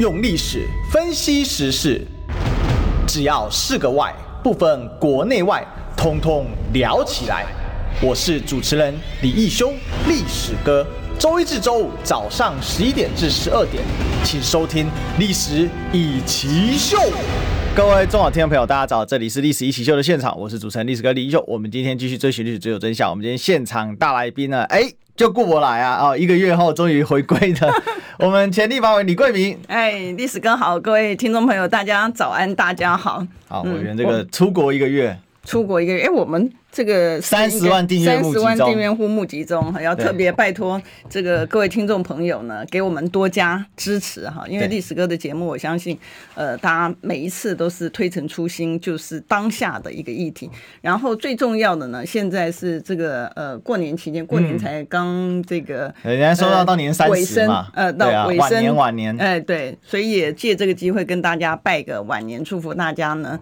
用历史分析时事，只要是个“外”，不分国内外，通通聊起来。我是主持人李义修，历史哥。周一至周五早上十一点至十二点，请收听《历史一起秀》。各位中广听众朋友，大家早，这里是《历史一起秀》的现场，我是主持人历史哥李义修。我们今天继续追寻历史，追求真相。我们今天现场大来宾呢，哎。就顾不来啊！哦，一个月后终于回归的 我们前立法委李桂明。哎，历史哥好，各位听众朋友，大家早安，大家好。好，委员这个出国一个月，嗯、出国一个月，哎，我们。这个三十万订阅三十万订阅户募集中，要特别拜托这个各位听众朋友呢，给我们多加支持哈，因为历史哥的节目，我相信，呃，大家每一次都是推陈出新，就是当下的一个议题。然后最重要的呢，现在是这个呃过年期间，过年才刚这个，人家说到到年三十嘛，呃，到尾声，晚年晚年，哎，对，所以也借这个机会跟大家拜个晚年，祝福大家呢。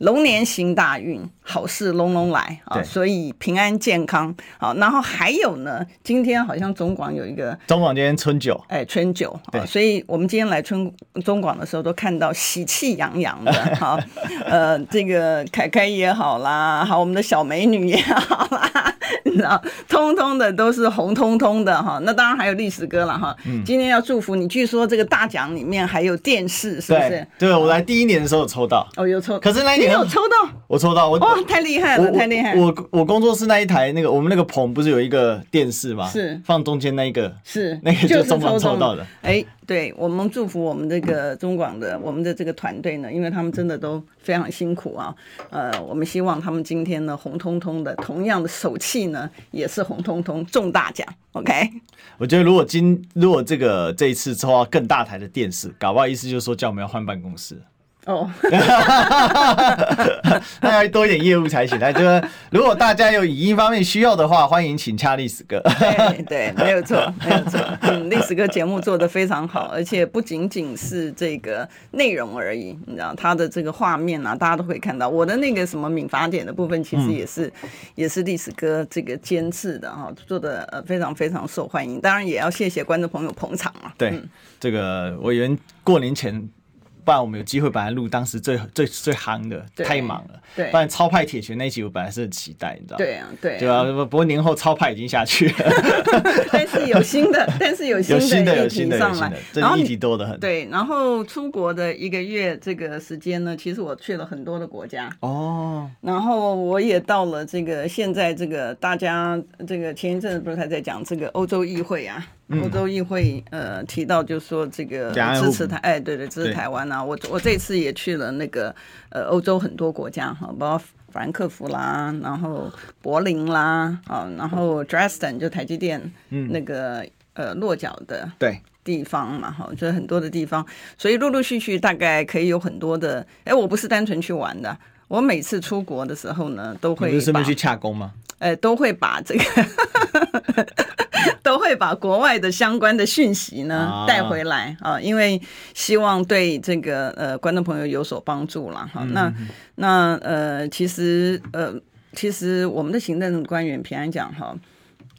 龙年行大运，好事隆隆来啊！所以平安健康好，然后还有呢，今天好像中广有一个中广今天春酒，哎，春酒啊！所以我们今天来春中广的时候，都看到喜气洋洋的哈。呃，这个凯凯也好啦，好，我们的小美女也好啦，你知道，通通的都是红彤彤的哈。那当然还有历史哥了哈。嗯。今天要祝福你，据说这个大奖里面还有电视，是不是？对，对我来第一年的时候有抽到。哦，有抽。可是那一年。没有抽到，我抽到，我哦，太厉害了，太厉害了！我我工作室那一台那个，我们那个棚不是有一个电视吗？是放中间那一个，是那个就中广抽到的。哎，对，我们祝福我们这个中广的我们的这个团队呢，因为他们真的都非常辛苦啊。呃，我们希望他们今天呢红彤彤的，同样的手气呢也是红彤彤中大奖。OK，我觉得如果今如果这个这一次抽到更大台的电视，搞不好意思就是说叫我们要换办公室。哦，那要多一点业务才行。那就是如果大家有语音方面需要的话，欢迎请洽历史哥。对对，没有错，没有错。嗯，历史哥节目做的非常好，而且不仅仅是这个内容而已，你知道，他的这个画面啊，大家都可以看到。我的那个什么民法典的部分，其实也是、嗯、也是历史哥这个监制的哈，做的呃非常非常受欢迎。当然也要谢谢观众朋友捧场啊。对，嗯、这个我原过年前。不然我们有机会把它录当时最最最夯的，太忙了。对，不然超派铁拳那一集我本来是很期待，你知道吗？对啊，对，对啊。不过年后超派已经下去了，但是有新的，但是有新的议题上来，然后议题多的很。对，然后出国的一个月这个时间呢，其实我去了很多的国家哦。然后我也到了这个现在这个大家这个前一阵子不是还在讲这个欧洲议会啊？欧洲议会呃提到就是说这个支持台哎对对支持台湾啊，我我这次也去了那个呃欧洲很多国家哈，包括法兰克福啦，然后柏林啦啊，然后 Dresden 就台积电那个呃落脚的对。地方嘛哈，就是很多的地方，所以陆陆续续大概可以有很多的哎，我不是单纯去玩的，我每次出国的时候呢都会顺便去洽公吗？呃，都会把这个。都会把国外的相关的讯息呢带回来啊，因为希望对这个呃观众朋友有所帮助了哈。那那呃，其实呃，其实我们的行政官员平安讲哈，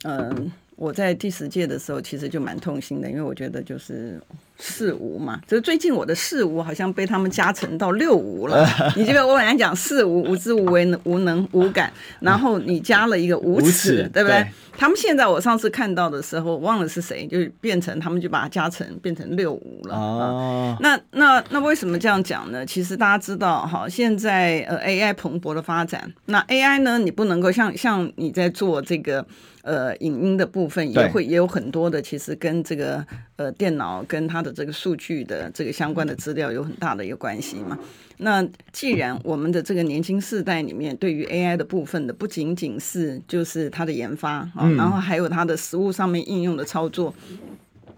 嗯、呃，我在第十届的时候其实就蛮痛心的，因为我觉得就是。四无嘛，就是最近我的四无好像被他们加成到六无了。你记得我本来讲四无，无知无为无能无感，然后你加了一个无耻，对不对？他们现在我上次看到的时候，忘了是谁，就变成他们就把它加成变成六无了。哦，那那那为什么这样讲呢？其实大家知道哈，现在呃 AI 蓬勃的发展，那 AI 呢，你不能够像像你在做这个。呃，影音的部分也会也有很多的，其实跟这个呃电脑跟它的这个数据的这个相关的资料有很大的一个关系嘛。那既然我们的这个年轻世代里面对于 AI 的部分的不仅仅是就是它的研发啊，然后还有它的实物上面应用的操作。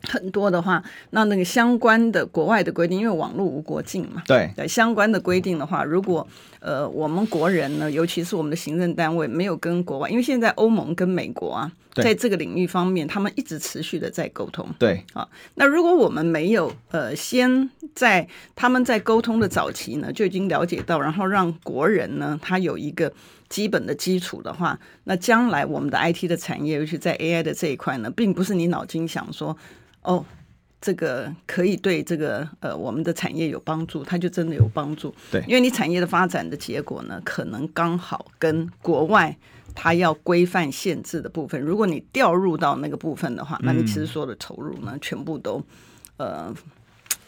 很多的话，那那个相关的国外的规定，因为网络无国境嘛，对，对相关的规定的话，如果呃我们国人呢，尤其是我们的行政单位没有跟国外，因为现在欧盟跟美国啊，在这个领域方面，他们一直持续的在沟通，对啊，那如果我们没有呃先在他们在沟通的早期呢，就已经了解到，然后让国人呢他有一个基本的基础的话，那将来我们的 IT 的产业，尤其在 AI 的这一块呢，并不是你脑筋想说。哦，这个可以对这个呃我们的产业有帮助，它就真的有帮助。对，因为你产业的发展的结果呢，可能刚好跟国外它要规范限制的部分，如果你掉入到那个部分的话，那你其实所有的投入呢，全部都呃。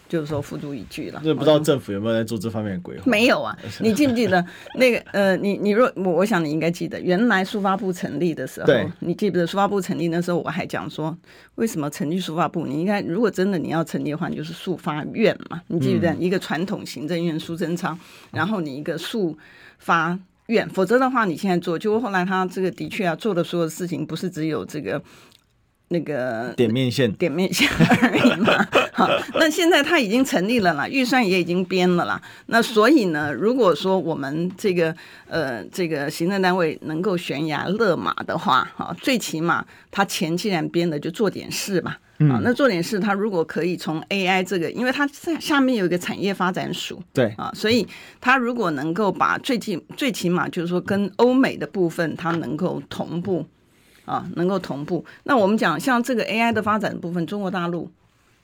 就是说付诸一炬了。就不知道政府有没有在做这方面的规划？没有啊，你记不记得那个呃，你你若我我想你应该记得，原来书发部成立的时候，你记不记得书发部成立那时候，我还讲说，为什么成立书发部？你应该如果真的你要成立的话，你就是书发院嘛。你记不记得、嗯、一个传统行政院苏贞昌，然后你一个书发院，否则的话你现在做，就后来他这个的确啊做的所有事情，不是只有这个。那个点面线，点面线而已嘛。好，那现在它已经成立了啦，预算也已经编了啦。那所以呢，如果说我们这个呃这个行政单位能够悬崖勒马的话，哈，最起码他钱既然编了，就做点事嘛。啊，那做点事，他如果可以从 AI 这个，因为它下下面有一个产业发展署，对啊，所以他如果能够把最起最起码就是说跟欧美的部分，它能够同步。啊，能够同步。那我们讲像这个 AI 的发展部分，中国大陆，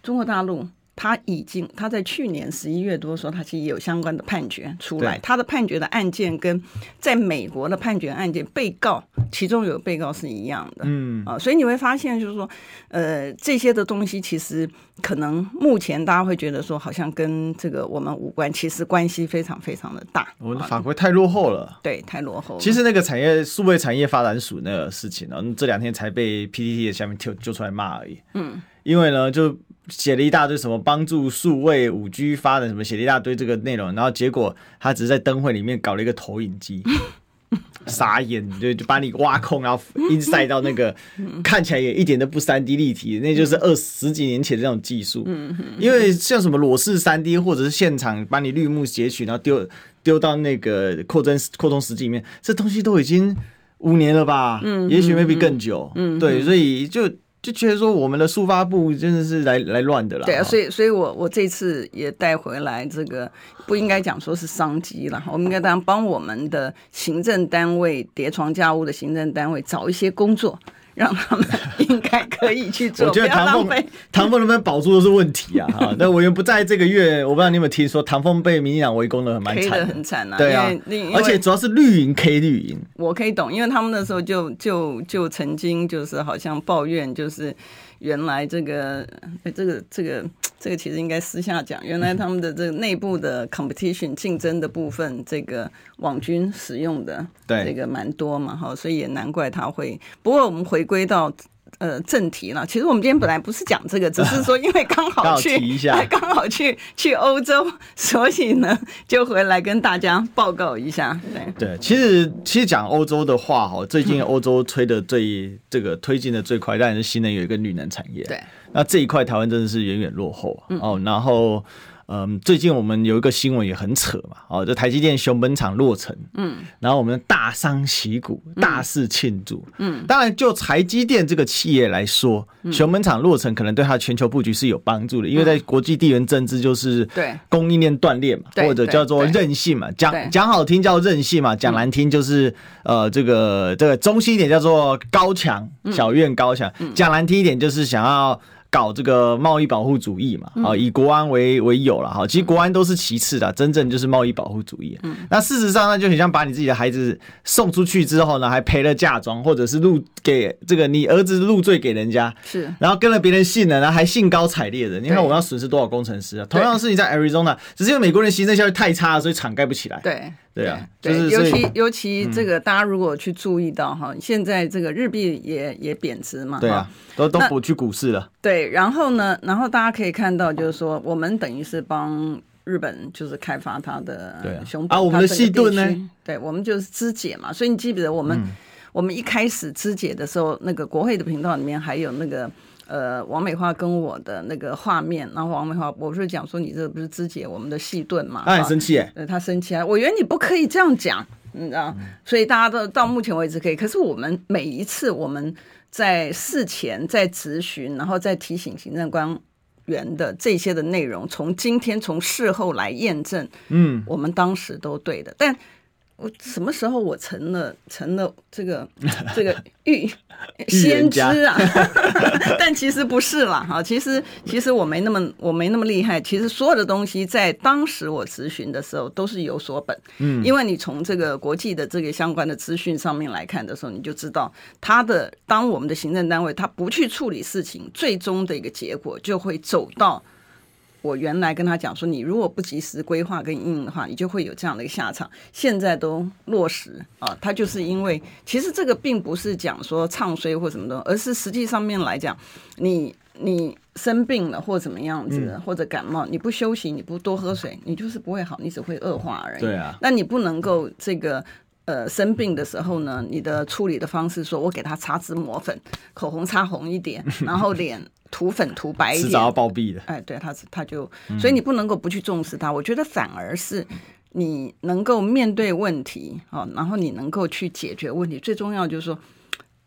中国大陆。他已经，他在去年十一月多说，他其实也有相关的判决出来。他的判决的案件跟在美国的判决案件，被告其中有被告是一样的。嗯啊，所以你会发现，就是说，呃，这些的东西其实可能目前大家会觉得说，好像跟这个我们无关，其实关系非常非常的大。我们的法规太落后了，对，太落后了。其实那个产业数位产业发展署那个事情呢，这两天才被 PTT 的下面揪揪出来骂而已。嗯，因为呢就。写了一大堆什么帮助数位五 G 发展什么，写了一大堆这个内容，然后结果他只是在灯会里面搞了一个投影机，傻眼，就就把你挖空，然后 inside 到那个看起来也一点都不三 D 立体，那就是二十几年前的这种技术。因为像什么裸视三 D 或者是现场把你绿幕截取，然后丢丢到那个扩增扩充实际里面，这东西都已经五年了吧？嗯，也许 maybe 更久。嗯，对，所以就。就觉得说我们的速发部真的是来来乱的了。对啊，所以所以我我这次也带回来这个不应该讲说是商机了，我们应该当帮我们的行政单位叠床架屋的行政单位找一些工作。让他们应该可以去做。我觉得唐凤唐凤能不能保住都是问题啊！哈，那我又不在这个月，我不知道你有没有听说，唐凤被民进党围攻的很蛮惨的，很惨啊！对啊，而且主要是绿营 K 绿营，我可以懂，因为他们那时候就就就曾经就是好像抱怨就是。原来这个，哎，这个这个这个其实应该私下讲。原来他们的这个内部的 competition 竞争的部分，这个网军使用的，对这个蛮多嘛，哈，所以也难怪他会。不过我们回归到。呃，正题了。其实我们今天本来不是讲这个，只是说因为刚好去，刚好去去欧洲，所以呢就回来跟大家报告一下。对对，其实其实讲欧洲的话，哈，最近欧洲推的最、嗯、这个推进的最快，当然是新能源跟绿能产业。对，那这一块台湾真的是远远落后、嗯、哦，然后。嗯，最近我们有一个新闻也很扯嘛，哦，就台积电熊本厂落成，嗯，然后我们大张旗鼓，大肆庆祝，嗯，当然就台积电这个企业来说，嗯、熊本厂落成可能对它全球布局是有帮助的，因为在国际地缘政治就是对。供应链断裂嘛，或者叫做韧性嘛，讲讲好听叫韧性嘛，讲难听就是呃这个这个中心一点叫做高墙，小院高墙，讲难听一点就是想要。搞这个贸易保护主义嘛，啊，以国安为为有了哈，其实国安都是其次的，真正就是贸易保护主义。嗯，那事实上呢，就很像把你自己的孩子送出去之后呢，还赔了嫁妆，或者是入给这个你儿子入赘给人家，是，然后跟了别人姓了，然后还兴高采烈的。你看我们要损失多少工程师啊？同样的事情在 Arizona，只是因为美国人行政效率太差了，所以厂盖不起来。对。对啊，对，就是、尤其尤其这个，大家如果去注意到哈，嗯、现在这个日币也也贬值嘛，对啊，都都不去股市了。对，然后呢，然后大家可以看到，就是说，我们等于是帮日本就是开发它的熊本啊，啊，我们的细盾呢，对，我们就是肢解嘛，所以你记不记得我们、嗯、我们一开始肢解的时候，那个国会的频道里面还有那个。呃，王美花跟我的那个画面，然后王美花，我不是讲说你这不是肢解我们的戏盾嘛？他很生气哎，他生气啊！我觉得你不可以这样讲，你知道？所以大家都到目前为止可以，可是我们每一次我们在事前在咨询，然后再提醒行政官员的这些的内容，从今天从事后来验证，嗯，我们当时都对的，但。我什么时候我成了成了这个 这个预 先知啊？但其实不是啦，哈，其实其实我没那么我没那么厉害。其实所有的东西在当时我咨询的时候都是有所本，嗯，因为你从这个国际的这个相关的资讯上面来看的时候，你就知道他的当我们的行政单位他不去处理事情，最终的一个结果就会走到。我原来跟他讲说，你如果不及时规划跟应用的话，你就会有这样的一个下场。现在都落实啊，他就是因为其实这个并不是讲说唱衰或什么的，而是实际上面来讲，你你生病了或怎么样子，嗯、或者感冒，你不休息，你不多喝水，你就是不会好，你只会恶化而已。对啊，那你不能够这个呃生病的时候呢，你的处理的方式说我给他擦脂抹粉，口红擦红一点，然后脸。涂粉涂白一点，迟早要暴毙的。哎，对，他他就，所以你不能够不去重视他。嗯、我觉得反而是你能够面对问题哦，然后你能够去解决问题。最重要就是说，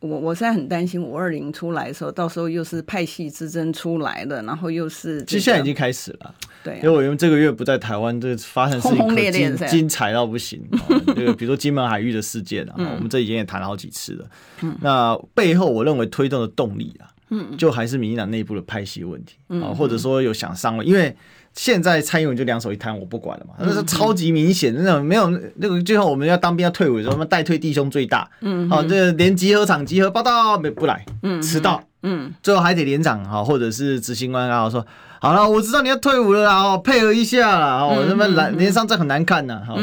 我我现在很担心五二零出来的时候，到时候又是派系之争出来了，然后又是、这个。其实现在已经开始了，对、啊，因为我因为这个月不在台湾，这个发生事情可精精彩到不行。这个比如说金门海域的事件啊，我们这已经也谈了好几次了。嗯，那背后我认为推动的动力啊。嗯，就还是民进党内部的派系问题啊，或者说有想上位，因为现在蔡英文就两手一摊，我不管了嘛，那是超级明显，那种没有那个最后我们要当兵要退伍的时候，代退弟兄最大，嗯，好，这连集合场集合报道没不来，嗯，迟到，嗯，最后还得连长哈，或者是执行官啊说，好了，我知道你要退伍了啊，配合一下啦，我他妈连连上这很难看呐，好，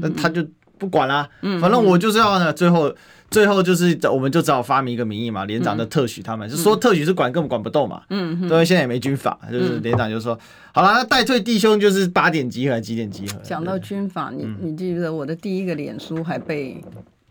那他就不管啦，反正我就是要呢，最后。最后就是，我们就只好发明一个名义嘛，连长的特许他们，嗯、就说特许是管，根本管不动嘛。嗯，因为现在也没军法，就是连长就说，嗯、好了，那代退弟兄就是八点集合，几点集合？讲到军法，你你记得我的第一个脸书还被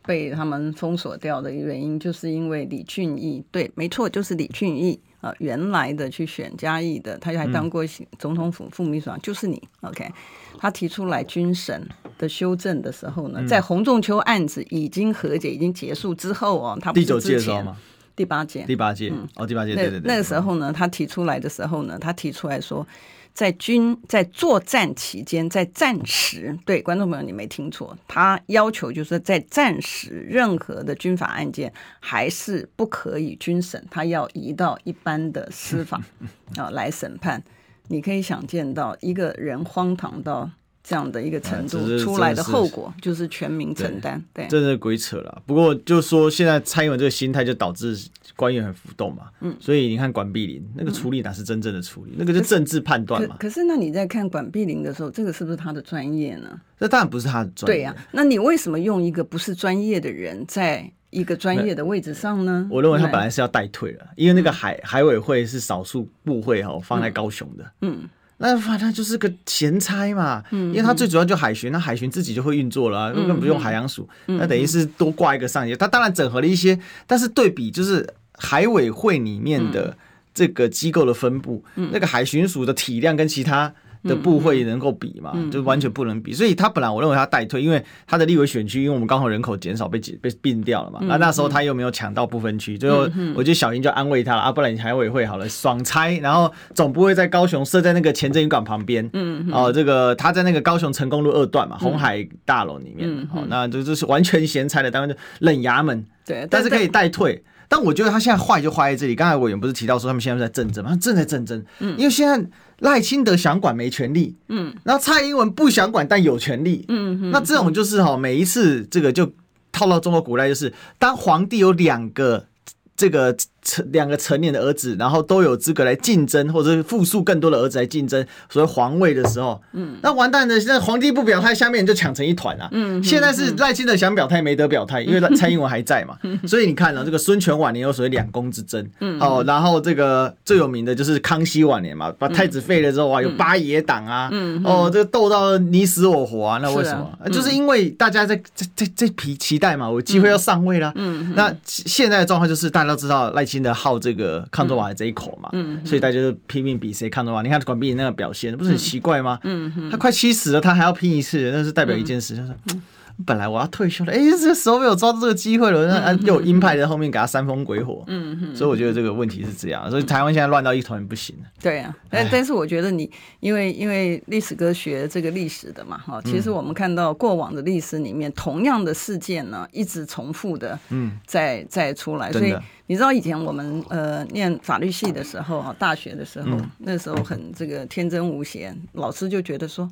被他们封锁掉的原因，就是因为李俊义，对，没错，就是李俊毅。啊，原来的去选嘉义的，他还当过总统府副秘书长，嗯、就是你。OK，他提出来军审的修正的时候呢，嗯、在洪仲秋案子已经和解、已经结束之后哦，他不是之前第九届的时候吗？第八届，第八届，嗯、哦，第八届，对对对。那个时候呢，他提出来的时候呢，他提出来说。在军在作战期间，在战时，对观众朋友你没听错，他要求就是在战时，任何的军法案件还是不可以军审，他要移到一般的司法 啊来审判。你可以想见到一个人荒唐到这样的一个程度，出来的后果就是全民承担。对，真是鬼扯了。不过就说现在蔡英文这个心态，就导致。官员很浮动嘛，嗯，所以你看管碧玲那个处理哪是真正的处理，嗯、那个是政治判断嘛可可。是那你在看管碧玲的时候，这个是不是他的专业呢？这当然不是他的专业。对呀、啊，那你为什么用一个不是专业的人在一个专业的位置上呢？我认为他本来是要代退了，因为那个海、嗯、海委会是少数部会哈放在高雄的，嗯。嗯那反正就是个闲差嘛，因为它最主要就海巡，那海巡自己就会运作了、啊，根本不用海洋署，那等于是多挂一个上级。它当然整合了一些，但是对比就是海委会里面的这个机构的分布，那个海巡署的体量跟其他。的部会能够比嘛，就完全不能比，所以他本来我认为他代退，因为他的立委选区，因为我们刚好人口减少被被并掉了嘛，那那时候他又没有抢到不分区，最后我觉得小英就安慰他了啊，不然你海委会好了，爽拆，然后总不会在高雄设在那个前镇港旁边，嗯哦，这个他在那个高雄成功路二段嘛，红海大楼里面，好，那就就是完全闲拆的，单位就冷衙门，对，但是可以代退，但我觉得他现在坏就坏在这里，刚才委员不是提到说他们现在在政争吗？他正在政争，嗯，因为现在。赖清德想管没权利，嗯，然后蔡英文不想管但有权利，嗯，那这种就是哈，每一次这个就套到中国古代，就是当皇帝有两个这个。成两个成年的儿子，然后都有资格来竞争，或者是复数更多的儿子来竞争所谓皇位的时候，嗯，那完蛋了。现在皇帝不表态，下面人就抢成一团啊。嗯，现在是赖清德想表态没得表态，因为 蔡英文还在嘛。嗯，所以你看了，啊，这个孙权晚年有所谓两宫之争，嗯，哦，然后这个最有名的就是康熙晚年嘛，把太子废了之后啊，有八爷党啊，嗯，哦，这个斗到你死我活啊，那为什么？就是因为大家在这这这批期待嘛，我机会要上位了。嗯，那现在的状况就是大家都知道赖。新的好这个抗中瓦这一口嘛，嗯，所以大家就拼命比谁抗中瓦。你看管碧玲那个表现，不是很奇怪吗？嗯，他快七十了，他还要拼一次，那是代表一件事，就是本来我要退休了，哎、欸，这时候没有抓住这个机会了，那又有鹰派在后面给他煽风鬼火，嗯嗯，所以我觉得这个问题是这样，所以台湾现在乱到一团不行。对啊，但但是我觉得你因为因为历史哥学这个历史的嘛，哈，其实我们看到过往的历史里面，同样的事件呢，一直重复的，嗯，再再出来，所以你知道以前我们呃念法律系的时候，啊，大学的时候，那时候很这个天真无邪，老师就觉得说。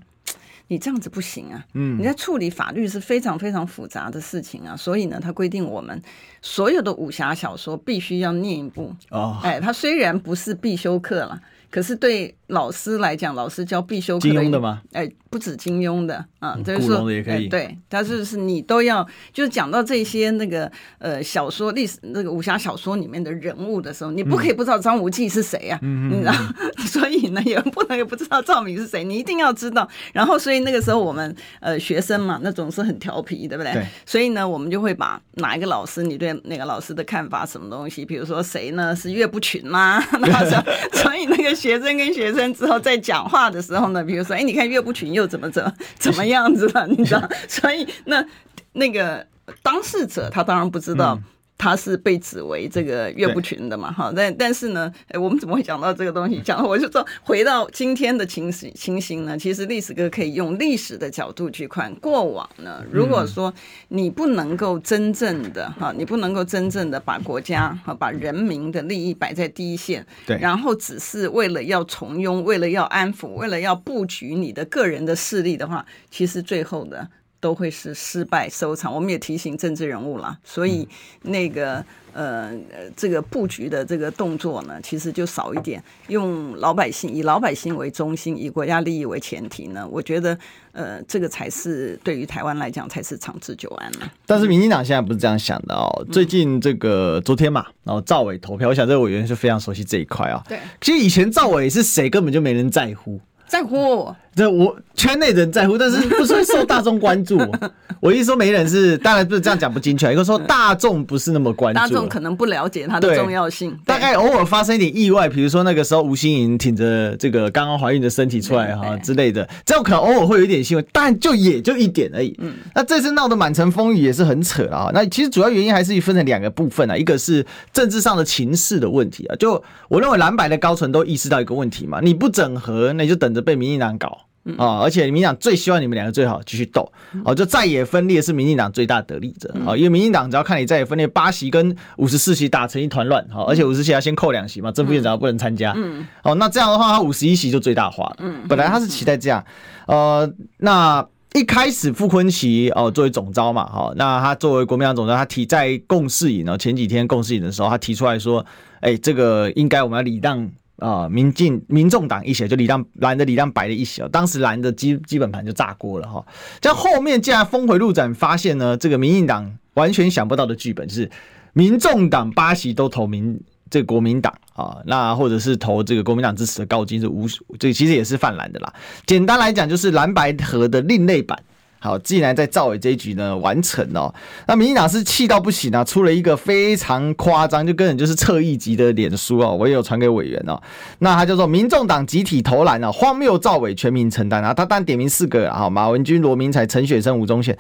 你这样子不行啊！嗯，你在处理法律是非常非常复杂的事情啊，所以呢，他规定我们所有的武侠小说必须要念一部。哦，哎，他虽然不是必修课了，可是对老师来讲，老师教必修课。金庸的吗？哎。不止金庸的啊，嗯、就是说，哎，对，但是是你都要，就是讲到这些那个呃小说历史那个武侠小说里面的人物的时候，你不可以不知道张无忌是谁啊，嗯、你知道，嗯、所以呢也不能也不知道赵敏是谁，你一定要知道。然后所以那个时候我们呃学生嘛，那总是很调皮，对不对？对。所以呢，我们就会把哪一个老师，你对哪个老师的看法，什么东西，比如说谁呢是岳不群吗？那 所以那个学生跟学生之后在讲话的时候呢，比如说，哎，你看岳不群。又怎么怎么怎么样子了？你知道，所以那那个当事者他当然不知道。嗯他是被指为这个岳不群的嘛？哈，但但是呢，哎，我们怎么会讲到这个东西？讲，我就说回到今天的情形情形呢，其实历史哥可以用历史的角度去看过往呢。如果说你不能够真正的哈，你不能够真正的把国家哈，把人民的利益摆在第一线，对，然后只是为了要从庸，为了要安抚，为了要布局你的个人的势力的话，其实最后的。都会是失败收场。我们也提醒政治人物了，所以那个呃这个布局的这个动作呢，其实就少一点，用老百姓以老百姓为中心，以国家利益为前提呢。我觉得呃这个才是对于台湾来讲才是长治久安了。但是民进党现在不是这样想的哦。最近这个昨天嘛，然后赵伟投票，我想这个委员是非常熟悉这一块啊。对，其实以前赵伟是谁根本就没人在乎，在乎。这我圈内人在乎，但是不是会受大众关注。我一说没人是，当然不是这样讲不精确。一个说大众不是那么关注，大众可能不了解它的重要性。大概偶尔发生一点意外，比如说那个时候吴欣颖挺着这个刚刚怀孕的身体出来哈之类的，这样可能偶尔会有一点新闻，但就也就一点而已。嗯，那这次闹得满城风雨也是很扯啊。那其实主要原因还是分成两个部分啊，一个是政治上的情势的问题啊。就我认为蓝白的高层都意识到一个问题嘛，你不整合，那你就等着被民进党搞。啊！而且民进党最希望你们两个最好继续斗，哦，就再也分裂是民进党最大得利者啊，因为民进党只要看你再也分裂八席跟五十四席打成一团乱，哈，而且五十席要先扣两席嘛，正副院长不能参加，嗯，哦，那这样的话他五十一席就最大化了，嗯，本来他是期待这样，呃，那一开始傅昆萁哦作为总招嘛，哈，那他作为国民党总召，他提在共事营呢，前几天共事营的时候，他提出来说，哎，这个应该我们要礼让。啊，民进民众党一些就李亮蓝的李亮白的一些，当时蓝的基基本盘就炸锅了哈。这后面竟然峰回路转，发现呢，这个民进党完全想不到的剧本是，民众党八席都投民这国民党啊，那或者是投这个国民党支持的高金是无，这其实也是泛蓝的啦。简单来讲，就是蓝白合的另类版。好，既然在赵伟这一局呢完成哦，那民进党是气到不行啊，出了一个非常夸张，就根本就是侧翼级的脸书哦，我也有传给委员哦。那他叫做民众党集体投篮啊，荒谬赵伟全民承担啊，他单点名四个啊，马文君、罗明才、陈雪生、吴宗宪，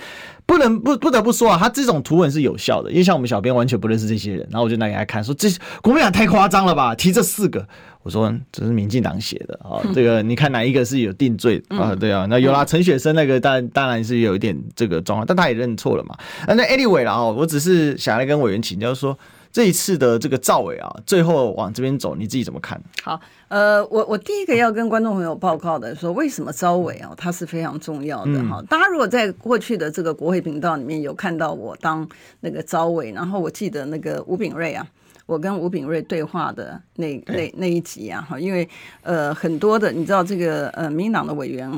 不能不不得不说啊，他这种图文是有效的，因为像我们小编完全不认识这些人，然后我就拿给他看，说这国民党太夸张了吧，提这四个。我说这是民进党写的啊，这个你看哪一个是有定罪啊？对啊，那有啦，陈雪生那个当然当然是有一点这个状况，但他也认错了嘛。那 anyway 啦，哦，我只是想来跟委员请教说，这一次的这个赵伟啊，最后往这边走，你自己怎么看？好，呃，我我第一个要跟观众朋友报告的说，为什么赵伟啊，他是非常重要的哈。大家如果在过去的这个国会频道里面有看到我当那个赵伟，然后我记得那个吴炳瑞啊。我跟吴炳瑞对话的那那那一集啊，哈，因为呃很多的你知道这个呃民进党的委员。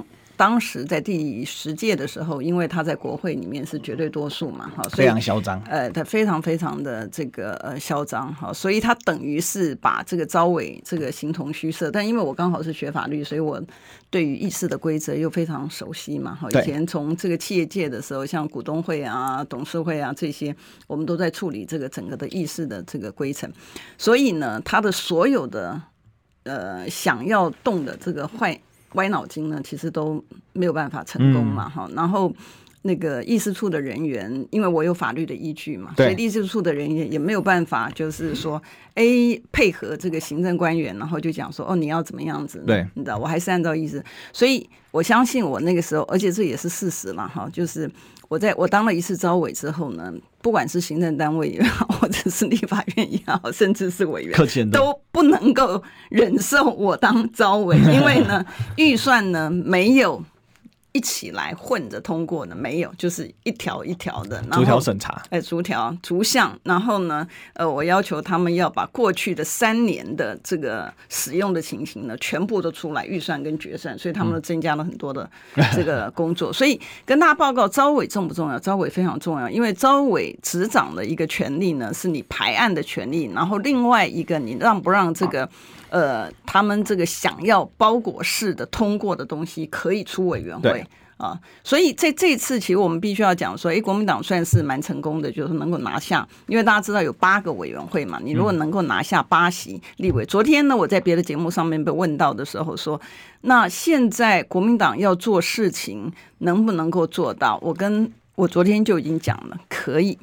当时在第十届的时候，因为他在国会里面是绝对多数嘛，哈，非常嚣张，呃，他非常非常的这个呃嚣张，哈，所以他等于是把这个招委这个形同虚设。但因为我刚好是学法律，所以我对于议事的规则又非常熟悉嘛，哈，以前从这个企业界的时候，像股东会啊、董事会啊这些，我们都在处理这个整个的议事的这个规程，所以呢，他的所有的呃想要动的这个坏。歪脑筋呢，其实都没有办法成功嘛，哈、嗯。然后，那个议事处的人员，因为我有法律的依据嘛，对所以议事处的人员也没有办法，就是说，A 配合这个行政官员，然后就讲说，哦，你要怎么样子？对，你知道，我还是按照意思。所以我相信我那个时候，而且这也是事实嘛，哈，就是我在我当了一次招委之后呢，不管是行政单位也好，或者是立法院也好，甚至是委员，都不能够忍受我当招委，因为呢，预算呢没有。一起来混着通过的没有，就是一条一条的，逐条审查，哎，逐条逐项，然后呢，呃，我要求他们要把过去的三年的这个使用的情形呢，全部都出来预算跟决算，所以他们都增加了很多的 这个工作。嗯、所以跟大家报告，招委重不重要？招委非常重要，因为招委执掌的一个权利呢，是你排案的权利，然后另外一个你让不让这个。呃，他们这个想要包裹式的通过的东西，可以出委员会啊，所以这这次其实我们必须要讲说，哎，国民党算是蛮成功的，就是能够拿下，因为大家知道有八个委员会嘛，你如果能够拿下八席立委，昨天呢，我在别的节目上面被问到的时候说，那现在国民党要做事情能不能够做到？我跟我昨天就已经讲了，可以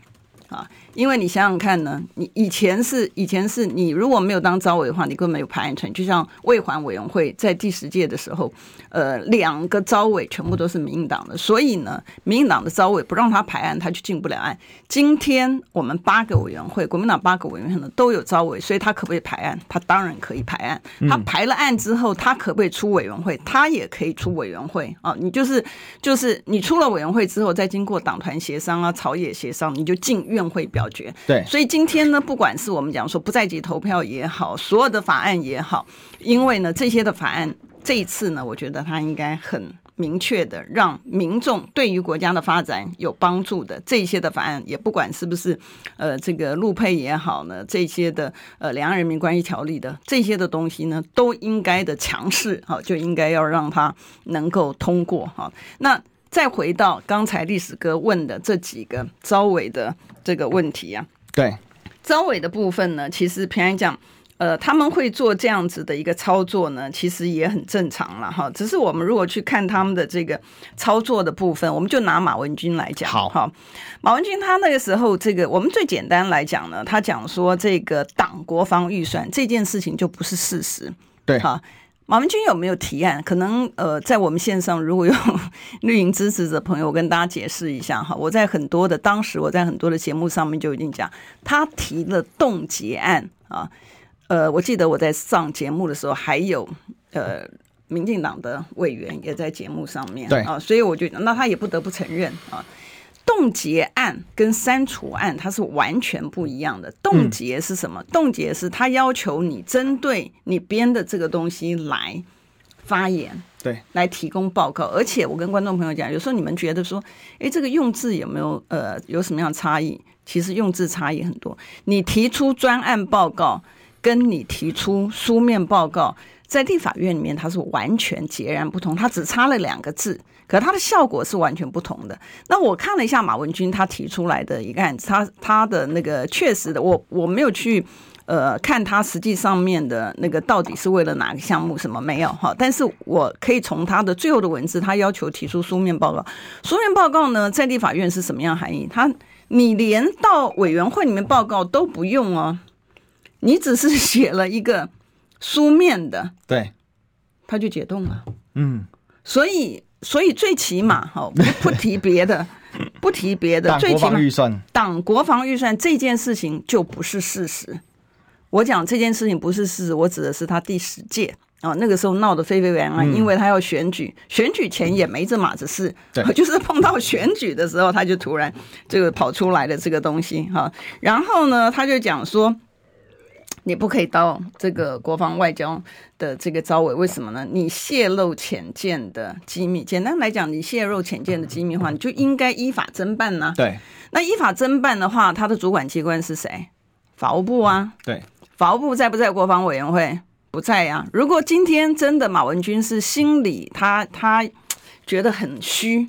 啊。因为你想想看呢，你以前是以前是你如果没有当招委的话，你根本没有排案权。就像卫环委员会在第十届的时候，呃，两个招委全部都是民进党的，所以呢，民进党的招委不让他排案，他就进不了案。今天我们八个委员会，国民党八个委员会呢都有招委，所以他可不可以排案？他当然可以排案。他排了案之后，他可不可以出委员会？他也可以出委员会啊。你就是就是你出了委员会之后，再经过党团协商啊、朝野协商，你就进院会表。对，所以今天呢，不管是我们讲说不在籍投票也好，所有的法案也好，因为呢，这些的法案这一次呢，我觉得它应该很明确的让民众对于国家的发展有帮助的这些的法案，也不管是不是呃这个陆配也好呢，这些的呃两岸人民关系条例的这些的东西呢，都应该的强势哈，就应该要让它能够通过哈。那再回到刚才历史哥问的这几个招委的。这个问题啊，对，招委的部分呢，其实平安讲，呃，他们会做这样子的一个操作呢，其实也很正常了哈。只是我们如果去看他们的这个操作的部分，我们就拿马文君来讲，好，哈，马文君他那个时候，这个我们最简单来讲呢，他讲说这个党国防预算这件事情就不是事实，对，哈。马文君有没有提案？可能呃，在我们线上如果有 绿营支持者朋友，我跟大家解释一下哈。我在很多的当时，我在很多的节目上面就已经讲，他提了冻结案啊。呃，我记得我在上节目的时候，还有呃，民进党的委员也在节目上面，对啊，所以我觉得那他也不得不承认啊。冻结案跟删除案它是完全不一样的。冻结是什么？冻结是他要求你针对你编的这个东西来发言，对，来提供报告。而且我跟观众朋友讲，有时候你们觉得说，诶，这个用字有没有呃有什么样的差异？其实用字差异很多。你提出专案报告，跟你提出书面报告，在立法院里面它是完全截然不同，它只差了两个字。可它的效果是完全不同的。那我看了一下马文君他提出来的一个案子，他他的那个确实的，我我没有去呃看他实际上面的那个到底是为了哪个项目什么没有哈，但是我可以从他的最后的文字，他要求提出书面报告。书面报告呢，在立法院是什么样含义？他你连到委员会里面报告都不用哦，你只是写了一个书面的，对，他就解冻了。嗯，所以。所以最起码哈，不不提别的，不提别的，最起码预算党国防预算这件事情就不是事实。我讲这件事情不是事实，我指的是他第十届啊，那个时候闹得沸沸扬扬，因为他要选举，选举前也没这码子事，对，就是碰到选举的时候，他就突然这个跑出来的这个东西哈。然后呢，他就讲说。你不可以到这个国防外交的这个招委，为什么呢？你泄露潜舰的机密，简单来讲，你泄露潜舰的机密的话，你就应该依法侦办呢。对，那依法侦办的话，它的主管机关是谁？法务部啊。对，法务部在不在国防委员会？不在呀、啊。如果今天真的马文君是心里他他觉得很虚，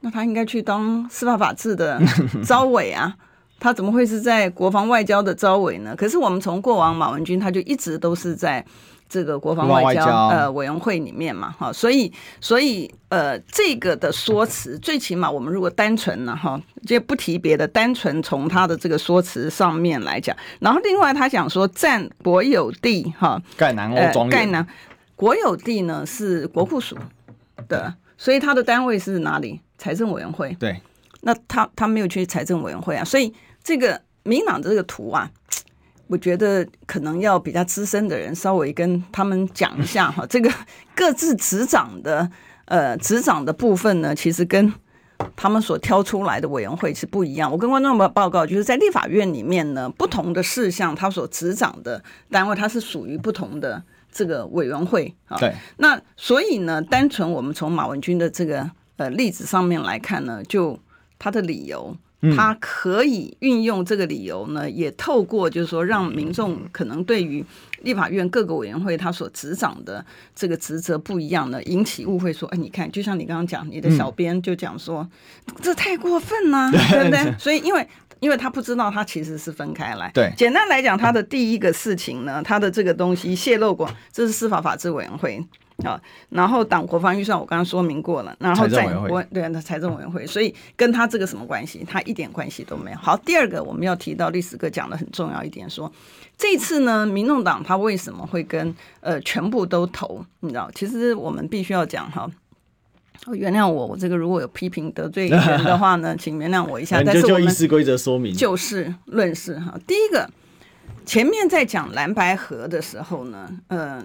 那他应该去当司法法制的招委啊。他怎么会是在国防外交的招委呢？可是我们从过往马文君，他就一直都是在这个国防外交，呃委员会里面嘛，哈，所以所以呃这个的说辞，最起码我们如果单纯呢，哈，就不提别的，单纯从他的这个说辞上面来讲，然后另外他讲说占国有地哈，盖南欧庄园，盖南国有地呢是国库署的，所以他的单位是哪里？财政委员会。对，那他他没有去财政委员会啊，所以这个民党的这个图啊。我觉得可能要比较资深的人稍微跟他们讲一下哈，这个 各自执掌的呃执掌的部分呢，其实跟他们所挑出来的委员会是不一样。我跟观众们报告，就是在立法院里面呢，不同的事项，他所执掌的单位，它是属于不同的这个委员会啊。对。那所以呢，单纯我们从马文君的这个呃例子上面来看呢，就他的理由。他可以运用这个理由呢，也透过就是说，让民众可能对于立法院各个委员会他所执掌的这个职责不一样呢，引起误会，说，哎，你看，就像你刚刚讲，你的小编就讲说，这太过分了，对不对？所以，因为因为他不知道，他其实是分开来。对，简单来讲，他的第一个事情呢，他的这个东西泄露过，这是司法法制委员会。啊，然后党国防预算我刚刚说明过了，然后在国对那财政委员会，所以跟他这个什么关系？他一点关系都没有。好，第二个我们要提到历史哥讲的很重要一点说，说这次呢，民众党他为什么会跟呃全部都投？你知道，其实我们必须要讲哈，原谅我，我这个如果有批评得罪人的话呢，请原谅我一下。但是我们议事规则说明，就事论事哈。第一个，前面在讲蓝白河的时候呢，呃。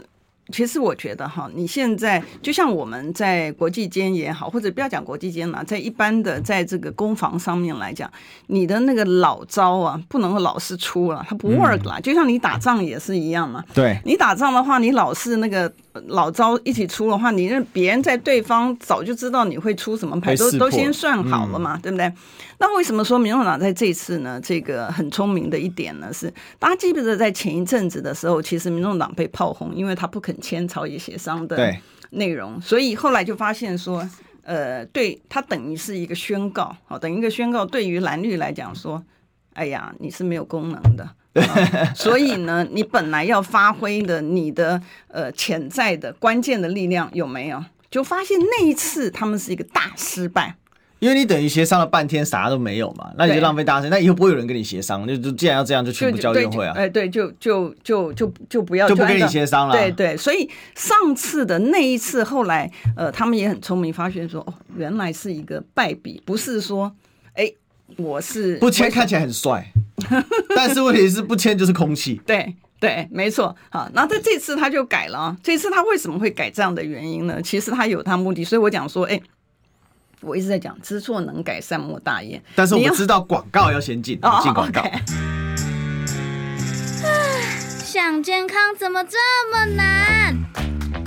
其实我觉得哈，你现在就像我们在国际间也好，或者不要讲国际间了，在一般的在这个攻防上面来讲，你的那个老招啊，不能够老是出了，它不 work 啦。就像你打仗也是一样嘛。对，你打仗的话，你老是那个老招一起出的话，你让别人在对方早就知道你会出什么牌，都都先算好了嘛，对不对？那为什么说民众党在这次呢？这个很聪明的一点呢，是大家记不记得在前一阵子的时候，其实民众党被炮轰，因为他不肯签朝野协商的内容，所以后来就发现说，呃，对他等于是一个宣告，好，等于一个宣告，对于蓝绿来讲说，哎呀，你是没有功能的，所以呢，你本来要发挥的你的呃潜在的关键的力量有没有？就发现那一次他们是一个大失败。因为你等于协商了半天，啥都没有嘛，那你就浪费大家时间。那以后不会有人跟你协商，就就既然要这样，就全部交院会啊。哎，对，就就就就就不要就不跟你协商了。对对，所以上次的那一次，后来呃，他们也很聪明，发现说哦，原来是一个败笔，不是说哎，我是不签看起来很帅，但是问题是不签就是空气。对对，没错。好，那他这次他就改了，这次他为什么会改这样的原因呢？其实他有他目的，所以我讲说，哎。我一直在讲知错能改善莫大焉，但是我们知道广告要先进，进广告。想健康怎么这么难？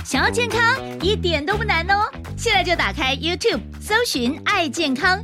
想要健康一点都不难哦！现在就打开 YouTube，搜寻“爱健康”，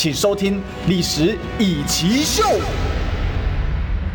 请收听《历史易起 SHOW》。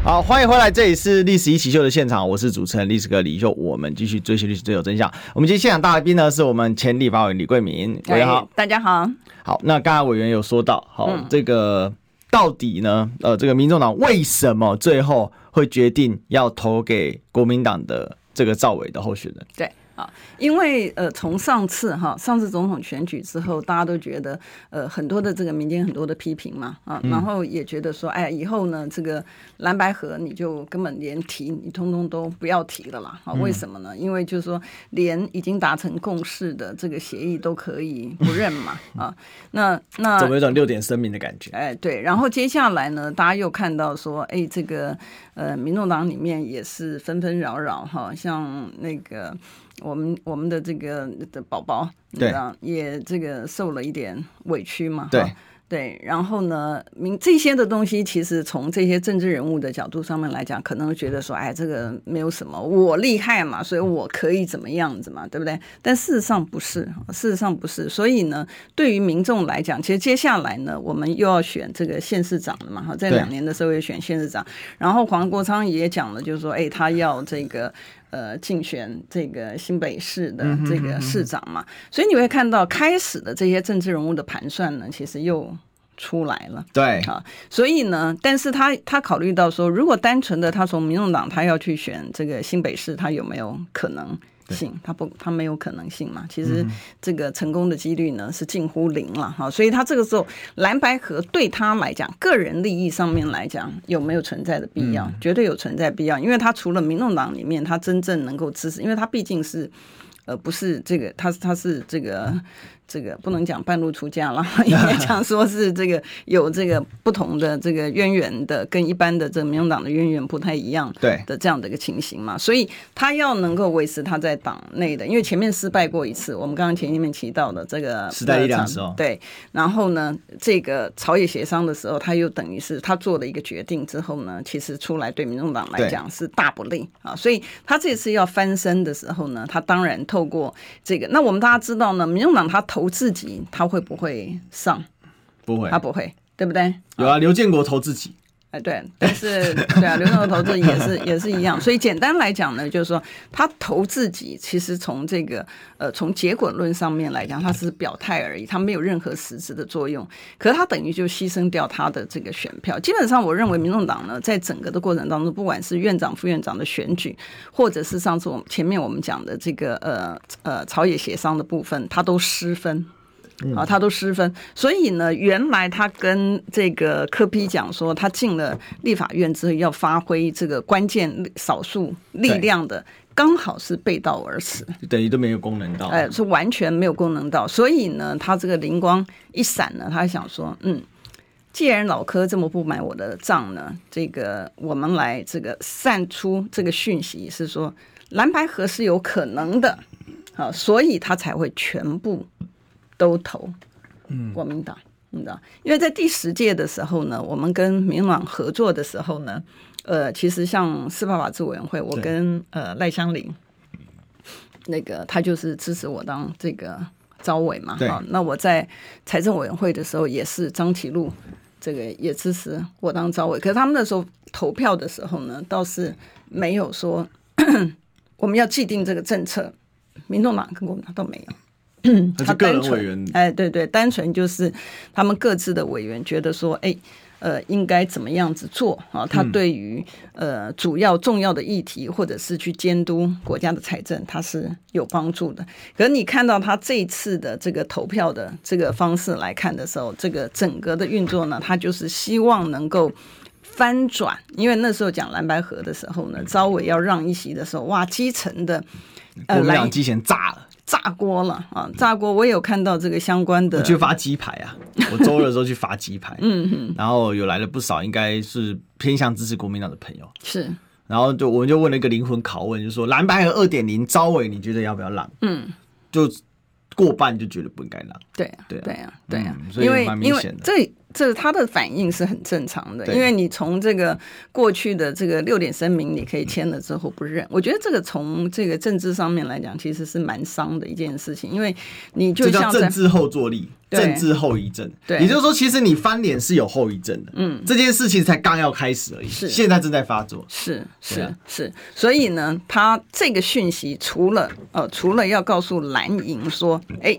好，欢迎回来，这里是《历史一起 SHOW》的现场，我是主持人历史哥李秀，我们继续追寻历史，最有真相。我们今天现场大来宾呢，是我们前立法委员李贵明，大家好，大家好。好，那刚才委员有说到，好，嗯、这个到底呢，呃，这个民众党为什么最后会决定要投给国民党的这个赵伟的候选人？对。啊，因为呃，从上次哈，上次总统选举之后，大家都觉得呃，很多的这个民间很多的批评嘛，啊，然后也觉得说，哎，以后呢，这个蓝白河你就根本连提，你通通都不要提了啦。啊，为什么呢？因为就是说，连已经达成共识的这个协议都可以不认嘛，啊，那那怎么有种六点声明的感觉？哎，对，然后接下来呢，大家又看到说，哎，这个呃，民众党里面也是纷纷扰扰哈，像那个。我们我们的这个的宝宝，对，也这个受了一点委屈嘛，对。对，然后呢，民这些的东西，其实从这些政治人物的角度上面来讲，可能会觉得说，哎，这个没有什么，我厉害嘛，所以我可以怎么样子嘛，对不对？但事实上不是，事实上不是。所以呢，对于民众来讲，其实接下来呢，我们又要选这个县市长了嘛，哈，在两年的时候也选县市长。然后黄国昌也讲了，就是说，哎，他要这个呃竞选这个新北市的这个市长嘛，所以你会看到开始的这些政治人物的盘算呢，其实又。出来了，对。啊，所以呢，但是他他考虑到说，如果单纯的他从民众党他要去选这个新北市，他有没有可能性？他不，他没有可能性嘛。其实这个成功的几率呢是近乎零了哈。所以他这个时候蓝白河对他来讲，个人利益上面来讲有没有存在的必要？绝对有存在必要，因为他除了民众党里面他真正能够支持，因为他毕竟是呃不是这个，他他是这个。这个不能讲半路出家了，应该讲说是这个有这个不同的这个渊源的，跟一般的这个民众党的渊源不太一样，对。的这样的一个情形嘛，所以他要能够维持他在党内的，因为前面失败过一次，我们刚刚前面提到的这个时代力量的时候，对，然后呢，这个朝野协商的时候，他又等于是他做了一个决定之后呢，其实出来对民众党来讲是大不利啊，所以他这次要翻身的时候呢，他当然透过这个，那我们大家知道呢，民众党他。投自己，他会不会上？不会，他不会，对不对？有啊，刘建国投自己，对，但是对啊，刘建国投资也是也是一样。所以简单来讲呢，就是说他投自己，其实从这个呃从结果论上面来讲，他是表态而已，他没有任何实质的作用。可是他等于就牺牲掉他的这个选票。基本上，我认为民众党呢，在整个的过程当中，不管是院长、副院长的选举，或者是上次我们前面我们讲的这个呃呃朝野协商的部分，他都失分。啊，他都失分，所以呢，原来他跟这个柯批讲说，他进了立法院之后要发挥这个关键少数力量的，刚好是背道而驰，等于都没有功能到，哎，是完全没有功能到，所以呢，他这个灵光一闪呢，他想说，嗯，既然老柯这么不买我的账呢，这个我们来这个散出这个讯息，是说蓝白合是有可能的，啊，所以他才会全部。都投，嗯，国民党，你知道，因为在第十届的时候呢，我们跟民进党合作的时候呢，呃，其实像司法法制委员会，我跟呃赖香林，那个他就是支持我当这个招委嘛，啊，那我在财政委员会的时候也是张启禄，这个也支持我当招委，可是他们那时候投票的时候呢，倒是没有说 我们要既定这个政策，民众党跟国民党都没有。他单纯哎，对对，单纯就是他们各自的委员觉得说，哎，呃，应该怎么样子做啊？他对于呃主要重要的议题，或者是去监督国家的财政，他是有帮助的。可是你看到他这一次的这个投票的这个方式来看的时候，这个整个的运作呢，他就是希望能够翻转。因为那时候讲蓝白河的时候呢，招委要让一席的时候，哇，基层的国民党机器炸了。炸锅了啊！炸锅，我也有看到这个相关的。我去发鸡排啊！我周日的时候去发鸡排，嗯哼，然后有来了不少，应该是偏向支持国民党的朋友。是，然后就我们就问了一个灵魂拷问，就说蓝白和二点零招委，你觉得要不要让？嗯，就过半就觉得不应该让。对对对啊，对啊，所以蛮明显的。这。这他的反应是很正常的，因为你从这个过去的这个六点声明，你可以签了之后不认，我觉得这个从这个政治上面来讲，其实是蛮伤的一件事情，因为你就像政治后坐力，政治后遗症，对，也就是说，其实你翻脸是有后遗症的，嗯，这件事情才刚要开始而已，是。现在正在发作，是是是，所以呢，他这个讯息除了呃，除了要告诉蓝营说，哎。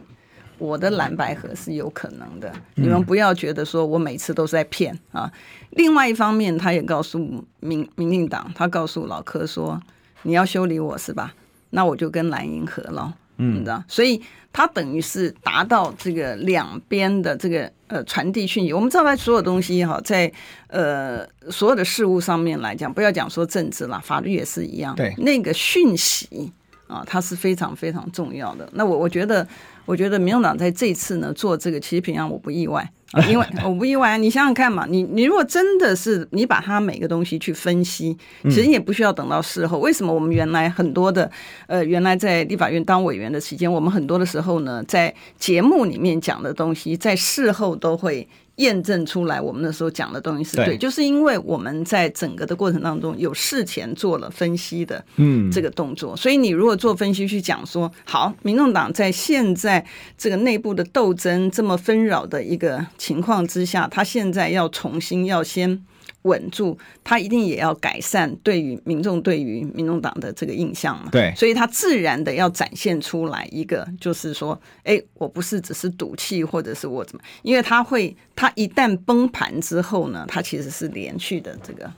我的蓝白合是有可能的，你们不要觉得说我每次都是在骗啊。另外一方面，他也告诉民民进党，他告诉老柯说，你要修理我是吧？那我就跟蓝营合了，嗯，你知道，所以他等于是达到这个两边的这个呃传递讯息。我们知道，在所有东西哈，在呃所有的事物上面来讲，不要讲说政治了，法律也是一样，对那个讯息啊，它是非常非常重要的。那我我觉得。我觉得民众党在这次呢做这个，其实平常我不意外，因为 我不意外。你想想看嘛，你你如果真的是你把它每个东西去分析，其实也不需要等到事后。为什么我们原来很多的呃，原来在立法院当委员的期间，我们很多的时候呢，在节目里面讲的东西，在事后都会验证出来我们那时候讲的东西是对，对，就是因为我们在整个的过程当中有事前做了分析的，嗯，这个动作，嗯，所以你如果做分析去讲说，好，民众党在现在这个内部的斗争这么纷扰的一个情况之下，他现在要重新要先。稳住，他一定也要改善对于民众对于民众党的这个印象嘛？对，所以他自然的要展现出来一个，就是说，哎，我不是只是赌气，或者是我怎么？因为他会，他一旦崩盘之后呢，他其实是连续的这个。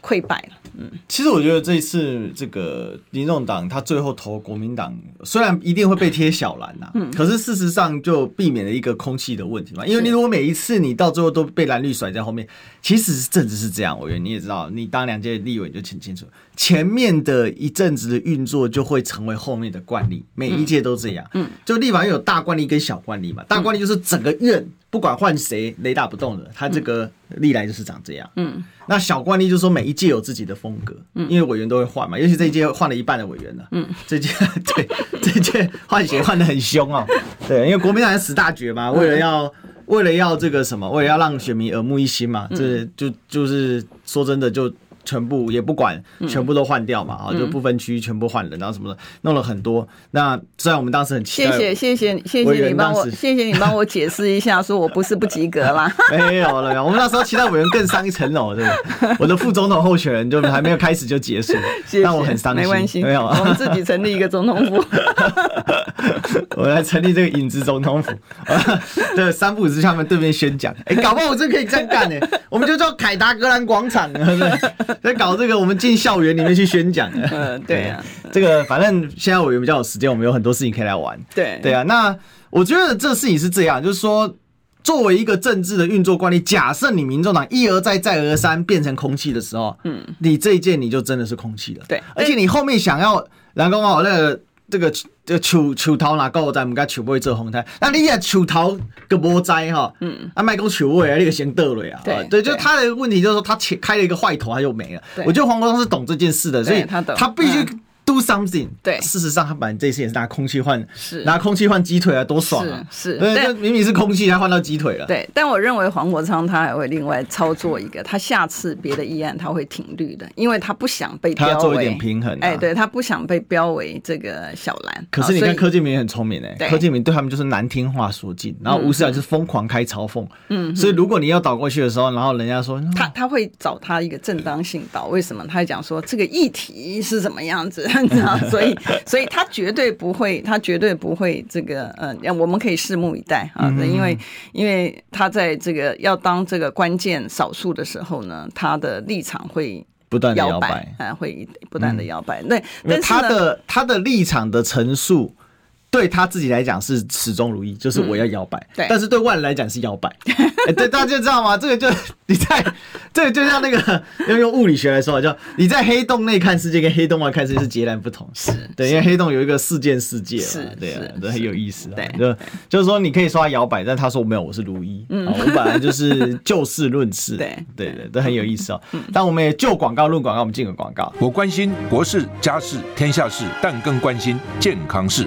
溃败了，嗯，其实我觉得这一次这个民众党他最后投国民党，虽然一定会被贴小蓝呐，嗯，可是事实上就避免了一个空气的问题嘛。因为你如果每一次你到最后都被蓝绿甩在后面，其实政治是这样，我觉得你也知道，你当两届立委你就很清楚，前面的一阵子的运作就会成为后面的惯例，每一届都这样，嗯，就立法院有大惯例跟小惯例嘛，大惯例就是整个院。不管换谁，雷打不动的，他这个历来就是长这样。嗯，那小惯例就是说，每一届有自己的风格，嗯，因为委员都会换嘛，尤其这一届换了一半的委员了。嗯，这届 对这届换血换的很凶哦。对，因为国民党是死大绝嘛，为了要为了要这个什么，为了要让选民耳目一新嘛，这就就是说真的就。全部也不管，全部都换掉嘛，啊、嗯，就不分区全部换人，然后什么的，弄了很多。那虽然我们当时很期待，谢谢谢谢谢谢你帮我，谢谢你帮我解释一下，说我不是不及格啦。没有了，我们那时候期待委员更上一层楼，对不对？我的副总统候选人就还没有开始就结束，让我很伤心。没关系，没有，我们自己成立一个总统府，我来成立这个影子总统府，对，三不五时他们对面宣讲，哎、欸，搞不好我真可以这样干呢，我们就叫凯达格兰广场，对不对？在搞这个，我们进校园里面去宣讲。嗯，对呀、啊，这个反正现在我也比较有时间，我们有很多事情可以来玩。对，对啊。那我觉得这事情是这样，就是说，作为一个政治的运作惯例，假设你民众党一而再、再而三变成空气的时候，嗯，你这一届你就真的是空气了。对，而且你后面想要蓝光好，那个这个这个树树头哪够在，我们该树尾做红台，那你也树头个无在哈，嗯，啊，卖讲树尾啊，那个先得了呀。对，对，就他的问题就是说，他开开了一个坏头，他就没了。我觉得黄国昌是懂这件事的，所以他他必须。Do something，对，事实上他本来这次也是拿空气换，是拿空气换鸡腿啊，多爽啊！是，对，就明明是空气，他换到鸡腿了。对，但我认为黄国昌他还会另外操作一个，他下次别的议案他会挺绿的，因为他不想被标为，他要做一点平衡、啊。哎，对他不想被标为这个小蓝。可是你看柯建明也很聪明哎、欸，柯建明对他们就是难听话说尽，然后吴思雅就是疯狂开嘲讽。嗯，所以如果你要倒过去的时候，然后人家说他他会找他一个正当性倒，为什么？他会讲说这个议题是什么样子，你知道？所以。所以他绝对不会，他绝对不会这个，呃，我们可以拭目以待啊，因为因为他在这个要当这个关键少数的时候呢，他的立场会不断的摇摆，啊，会不断的摇摆。那，但他的他的立场的陈述。对他自己来讲是始终如一，就是我要摇摆、嗯。对，但是对外人来讲是摇摆。欸、对，大家就知道吗？这个就你在这个就像那个要用物理学来说，就你在黑洞内看世界跟黑洞外看世界是截然不同。是对，因为黑洞有一个事件世界，是对啊，这很有意思。对，就就是说你可以说他摇摆，但他说没有，我是如一。嗯，我本来就是 就事论事。对对对，都很有意思哦。但我们也就广告论广告，我们进个广告。我关心国事、家事、天下事，但更关心健康事。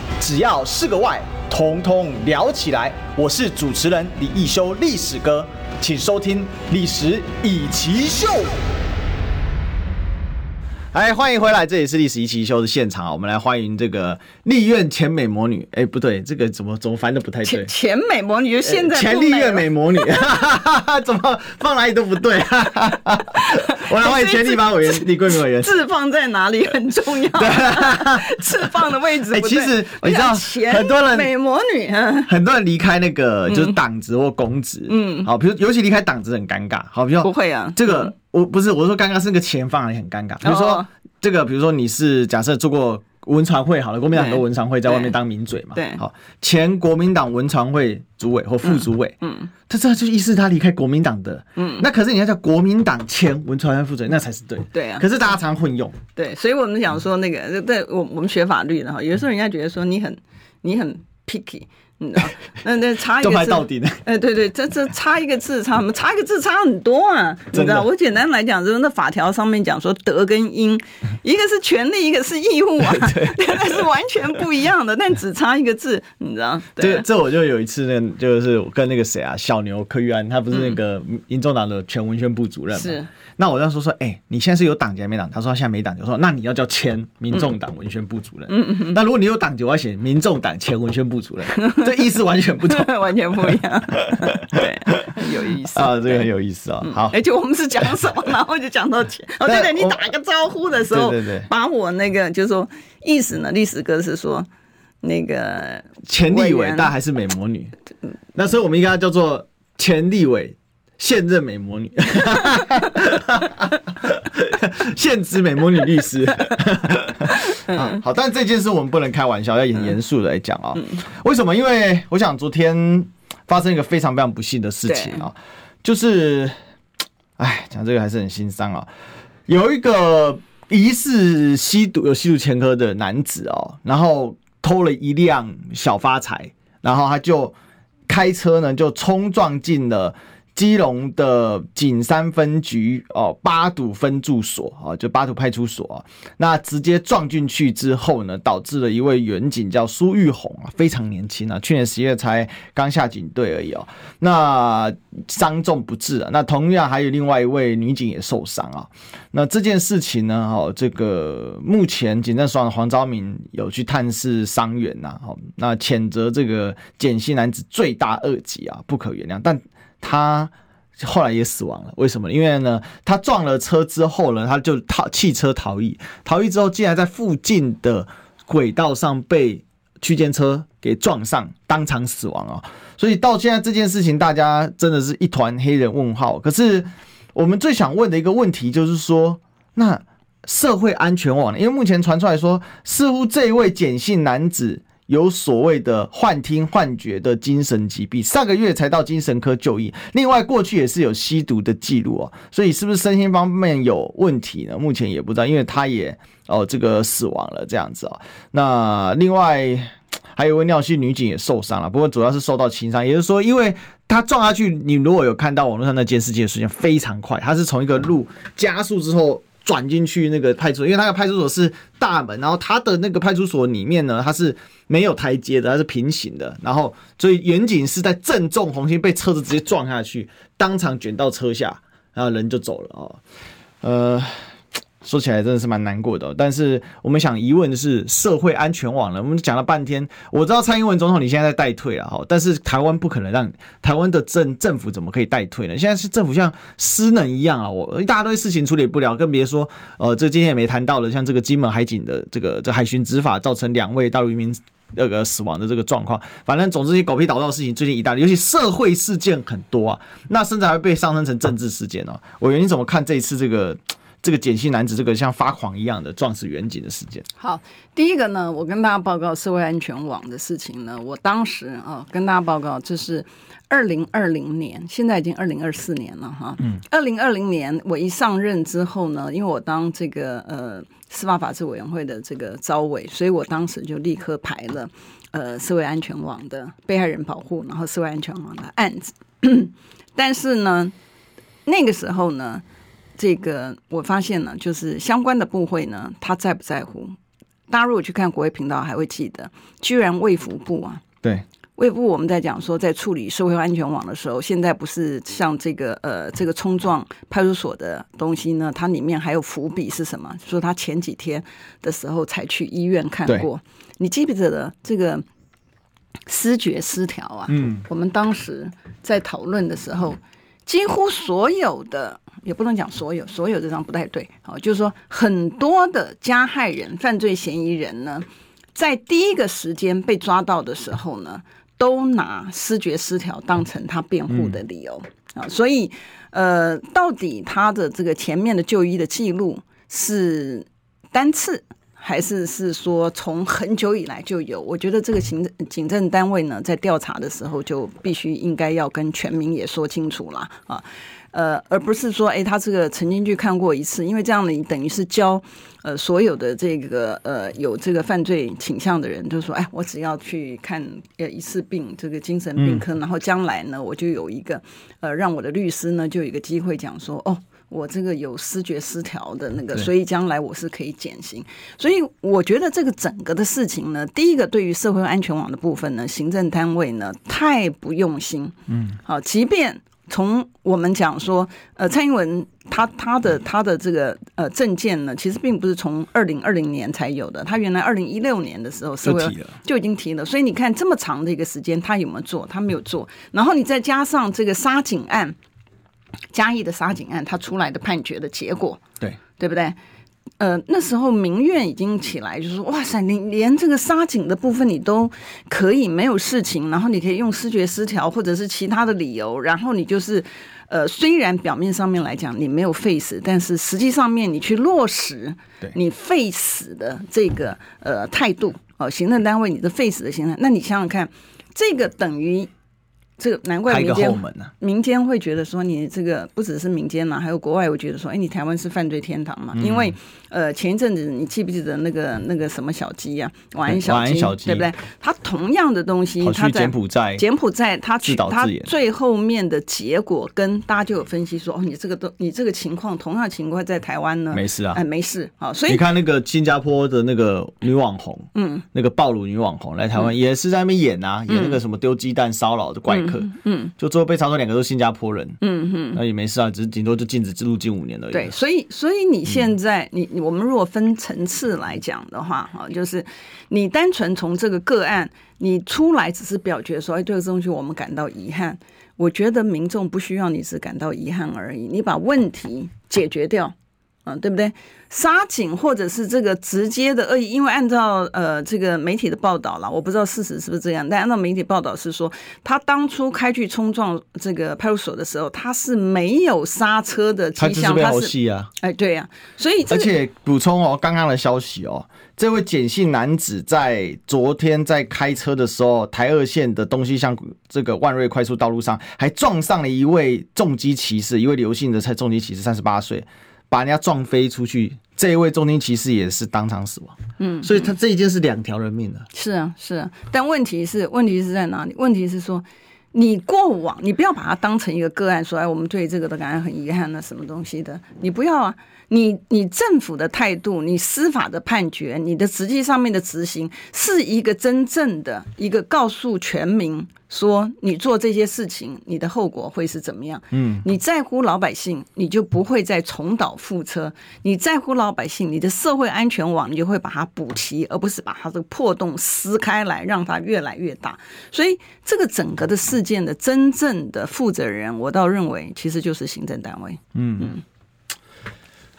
只要是个“外”，统统聊起来。我是主持人李易修，历史哥，请收听《历史以奇秀》。哎，欢迎回来！这里是历史一起一修的现场啊，我们来欢迎这个立院前美魔女。哎，不对，这个怎么怎么翻的不太对。前前美魔女就现在前立院美魔女，怎么放哪里都不对。我来欢迎前立法委员李贵明委员。字放在哪里很重要。字 放的位置。哎，其实你知道，很多人美魔女，很多人离开那个就是党职或公职，嗯，好，比如尤其离开党职很尴尬。好，比如不会啊，这个。我不是，我说刚刚是那个钱放也很尴尬。比如说这个，比如说你是假设做过文传会好了，国民党很多文传会在外面当名嘴嘛。对，好，前国民党文传会主委或副主委，嗯，他这就意思他离开国民党的，嗯，那可是你要叫国民党前文传会副主委，那才是对，对啊。可是大家常常混用，对，所以我们想说那个，对我我们学法律的哈，有的时候人家觉得说你很你很 picky。嗯，那那差一个字，到底呢？哎，对对，这这差一个字差什么？差一个字差很多啊！你知道，我简单来讲，就是那法条上面讲说德跟英，一个是权利，一个是义务啊，那是完全不一样的，但只差一个字，你知道？对，这我就有一次，那就是我跟那个谁啊，小牛柯玉安，他不是那个民众党的全文宣部主任嘛？是。那我那时候说，哎、欸，你现在是有党籍还没党？他说他现在没党籍。我说那你要叫前民众党文宣部主任。嗯嗯。那如果你有党籍，我要写民众党前文宣部主任，这意思完全不同，完全不一样。对，很有意思啊，这个很有意思啊。好，而且我们是讲什么，然后就讲到前。哦，对对，你打个招呼的时候，对对对，把我那个就是说意思呢，历史哥是说那个前立委，但还是美魔女。那所以我们应该叫做前立委。现任美魔女，现职美魔女律师 啊，好，但这件事我们不能开玩笑，要很严肃的来讲啊。为什么？因为我想昨天发生一个非常非常不幸的事情啊，就是，哎，讲这个还是很心伤啊。有一个疑似吸毒、有吸毒前科的男子哦，然后偷了一辆小发财，然后他就开车呢，就冲撞进了。基隆的景山分局哦，八堵分驻所啊，就八堵派出所，那直接撞进去之后呢，导致了一位员警叫苏玉红啊，非常年轻啊，去年十月才刚下警队而已哦，那伤重不治啊。那同样还有另外一位女警也受伤啊。那这件事情呢，哦，这个目前警政署黄昭明有去探视伤员呐，哦，那谴责这个简姓男子罪大恶极啊，不可原谅，但。他后来也死亡了，为什么？因为呢，他撞了车之后呢，他就逃弃车逃逸，逃逸之后竟然在附近的轨道上被区间车给撞上，当场死亡啊！所以到现在这件事情，大家真的是一团黑人问号。可是我们最想问的一个问题就是说，那社会安全网呢？因为目前传出来说，似乎这一位简姓男子。有所谓的幻听幻觉的精神疾病，上个月才到精神科就医。另外，过去也是有吸毒的记录哦，所以是不是身心方面有问题呢？目前也不知道，因为他也哦这个死亡了这样子哦。那另外还有位尿系女警也受伤了，不过主要是受到轻伤，也就是说，因为他撞下去，你如果有看到网络上那监视器的时间非常快，他是从一个路加速之后。转进去那个派出所，因为那个派出所是大门，然后他的那个派出所里面呢，它是没有台阶的，它是平行的，然后所以远景是在正中红心，被车子直接撞下去，当场卷到车下，然后人就走了哦，呃。说起来真的是蛮难过的，但是我们想疑问的是社会安全网了。我们讲了半天，我知道蔡英文总统你现在在代退了哈，但是台湾不可能让台湾的政政府怎么可以代退呢？现在是政府像失能一样啊，我一大堆事情处理不了，更别说呃，这今天也没谈到了，像这个金门海警的这个这海巡执法造成两位大陆渔民那个死亡的这个状况，反正总之这些狗屁倒灶的事情最近一大堆，尤其社会事件很多啊，那甚至还会被上升成政治事件哦。委员你怎么看这一次这个？这个简姓男子这个像发狂一样的撞死员警的事件。好，第一个呢，我跟大家报告社会安全网的事情呢，我当时啊跟大家报告，就是二零二零年，现在已经二零二四年了哈。嗯。二零二零年我一上任之后呢，因为我当这个呃司法法制委员会的这个招委，所以我当时就立刻排了呃社会安全网的被害人保护，然后社会安全网的案子。但是呢，那个时候呢。这个我发现呢，就是相关的部会呢，他在不在乎？大家如果去看国会频道，还会记得，居然卫福部啊，对，卫部我们在讲说，在处理社会安全网的时候，现在不是像这个呃这个冲撞派出所的东西呢，它里面还有伏笔是什么？说他前几天的时候才去医院看过，你记不记得这个思觉失调啊？嗯，我们当时在讨论的时候，几乎所有的。也不能讲所有，所有这张不太对。好，就是说很多的加害人、犯罪嫌疑人呢，在第一个时间被抓到的时候呢，都拿失觉失调当成他辩护的理由啊。所以，呃，到底他的这个前面的就医的记录是单次还是是说从很久以来就有？我觉得这个行政警政单位呢，在调查的时候就必须应该要跟全民也说清楚了啊。呃，而不是说，哎，他这个曾经去看过一次，因为这样你等于是教呃所有的这个呃有这个犯罪倾向的人，就是说，哎，我只要去看呃一次病，这个精神病科，嗯、然后将来呢，我就有一个呃让我的律师呢就有一个机会讲说，哦，我这个有思觉失调的那个，所以将来我是可以减刑。所以我觉得这个整个的事情呢，第一个对于社会安全网的部分呢，行政单位呢太不用心。嗯，好，即便。从我们讲说，呃，蔡英文他他的他的这个呃证件呢，其实并不是从二零二零年才有的，他原来二零一六年的时候社会就，就已经提了，所以你看这么长的一个时间，他有没有做？他没有做。然后你再加上这个沙井案，嘉义的杀警案，他出来的判决的结果，对对不对？呃，那时候民怨已经起来，就是说，哇塞，你连这个杀警的部分你都可以没有事情，然后你可以用视觉失调或者是其他的理由，然后你就是，呃，虽然表面上面来讲你没有废死，但是实际上面你去落实你废死的这个呃态度，哦，行政单位你的废死的行政，那你想想看，这个等于。这个难怪民间民间会觉得说，你这个不只是民间嘛，还有国外会觉得说，哎，你台湾是犯罪天堂嘛？因为呃，前一阵子你记不记得那个那个什么小鸡呀，晚安小鸡，对不对？他同样的东西，他在柬埔寨，柬埔寨他去他最后面的结果跟大家就有分析说，哦，你这个都你这个 情况，同样的情况在台湾呢，没事啊，哎，没事啊。所以你看那个新加坡的那个女网红，嗯，那个暴露女网红来台湾也是在那边演啊，演那个什么丢鸡蛋骚扰的怪。嗯，就最后被查出两个都是新加坡人，嗯哼，那也没事啊，只是顶多就禁止入境五年而已。对，所以所以你现在、嗯、你我们如果分层次来讲的话，哈，就是你单纯从这个个案，你出来只是表决说，哎，这个东西我们感到遗憾。我觉得民众不需要你只感到遗憾而已，你把问题解决掉。嗯，对不对？杀警或者是这个直接的恶意，因为按照呃这个媒体的报道啦，我不知道事实是不是这样，但按照媒体报道是说，他当初开去冲撞这个派出所的时候，他是没有刹车的迹象，他是啊，哎，对呀、啊，所以、这个、而且补充哦，刚刚的消息哦，这位简姓男子在昨天在开车的时候，台二线的东西向这个万瑞快速道路上，还撞上了一位重机骑士，一位刘姓的重机骑士，三十八岁。把人家撞飞出去，这一位中间骑士也是当场死亡。嗯，所以他这一件是两条人命的。是啊，是啊。但问题是，问题是在哪里？问题是说，你过往你不要把它当成一个个案，说哎，我们对这个的感觉很遗憾，啊什么东西的，你不要啊。你你政府的态度，你司法的判决，你的实际上面的执行，是一个真正的一个告诉全民说，你做这些事情，你的后果会是怎么样？嗯，你在乎老百姓，你就不会再重蹈覆辙；你在乎老百姓，你的社会安全网，你就会把它补齐，而不是把它这个破洞撕开来，让它越来越大。所以，这个整个的事件的真正的负责人，我倒认为其实就是行政单位。嗯嗯。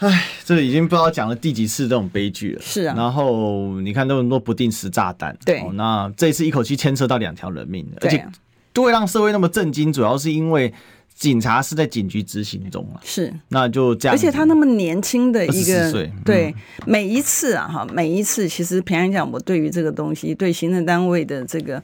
唉，这个已经不知道讲了第几次这种悲剧了。是啊，然后你看那么多不定时炸弹，对、哦，那这一次一口气牵扯到两条人命，而且都会让社会那么震惊，主要是因为。警察是在警局执行中了，是，那就这样。而且他那么年轻的一个，岁对，嗯、每一次啊，哈，每一次，其实平安讲，我对于这个东西，对行政单位的这个，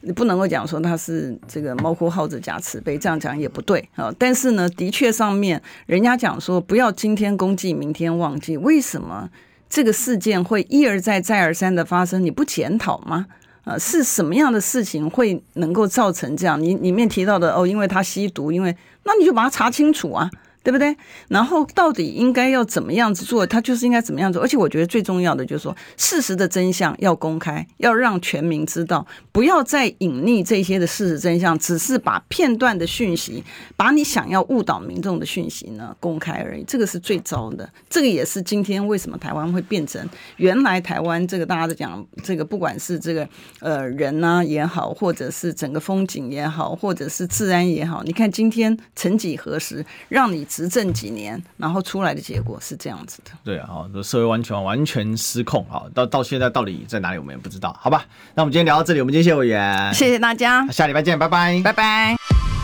你不能够讲说他是这个猫哭耗子假慈悲，这样讲也不对啊。但是呢，的确上面人家讲说，不要今天公祭，明天忘记。为什么这个事件会一而再、再而三的发生？你不检讨吗？呃，是什么样的事情会能够造成这样？你里面提到的哦，因为他吸毒，因为那你就把它查清楚啊。对不对？然后到底应该要怎么样子做？他就是应该怎么样做？而且我觉得最重要的就是说，事实的真相要公开，要让全民知道，不要再隐匿这些的事实真相，只是把片段的讯息，把你想要误导民众的讯息呢公开而已。这个是最糟的。这个也是今天为什么台湾会变成原来台湾这个大家都讲这个，不管是这个呃人呢、也好，或者是整个风景也好，或者是治安也好，你看今天曾几何时让你。执政几年，然后出来的结果是这样子的。对啊，这社会完全完全失控啊！到到现在到底在哪里，我们也不知道。好吧，那我们今天聊到这里，我们今天谢谢委员，谢谢大家，下礼拜见，拜拜，拜拜。